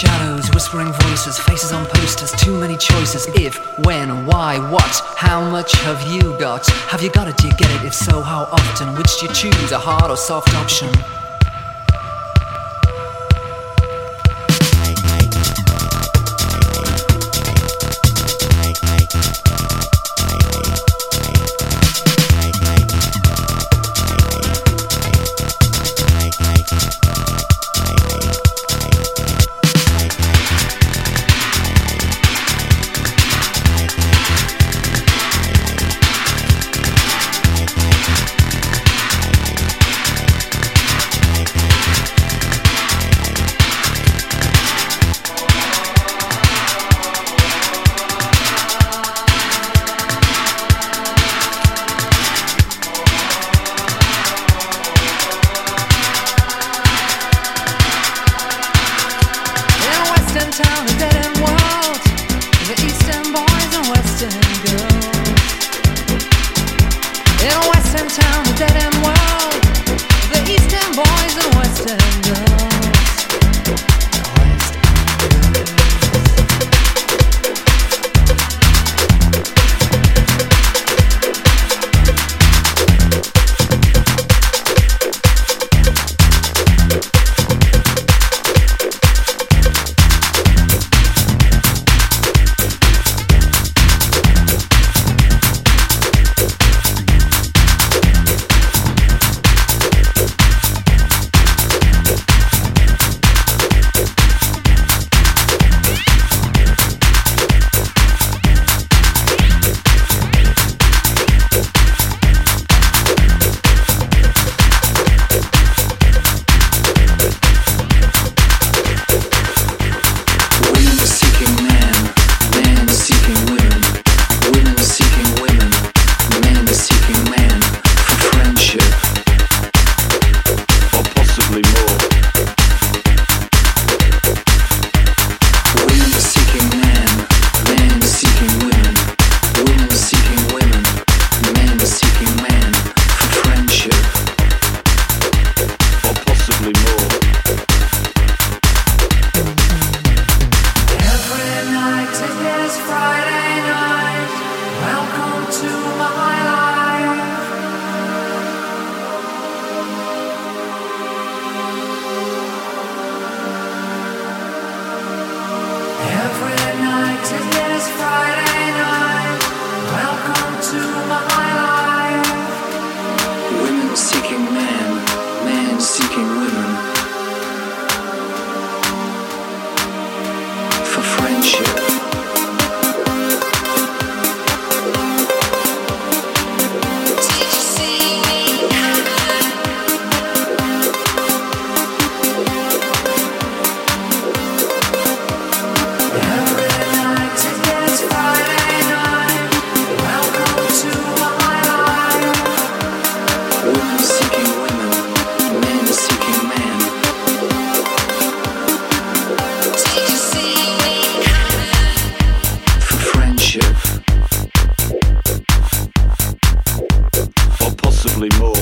Shadows, whispering voices, faces on posters, too many choices. If, when, why, what, how much have you got? Have you got it? Do you get it? If so, how often? Which do you choose, a hard or soft option? I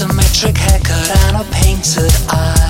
Symmetric haircut and a painted eye.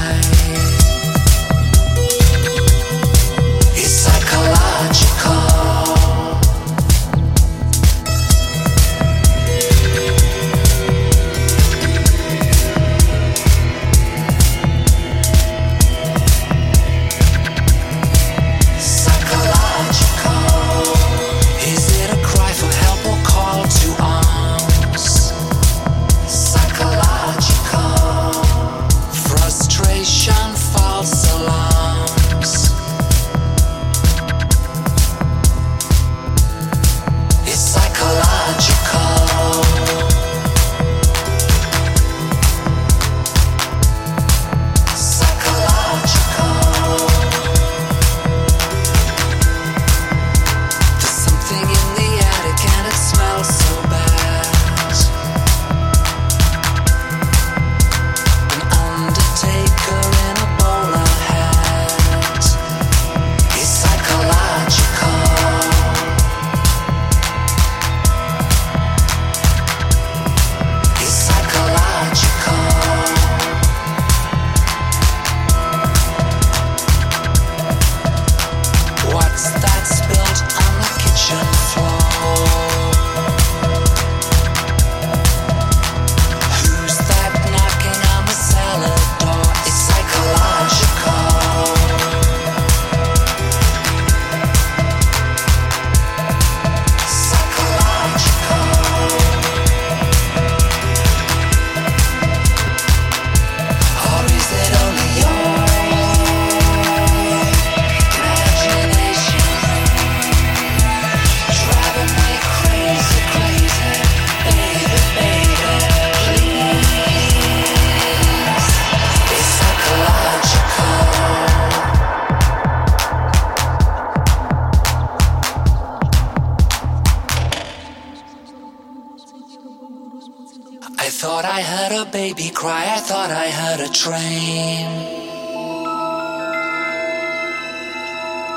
Baby cry, I thought I heard a train.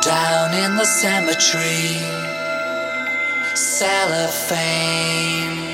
Down in the cemetery, cellophane.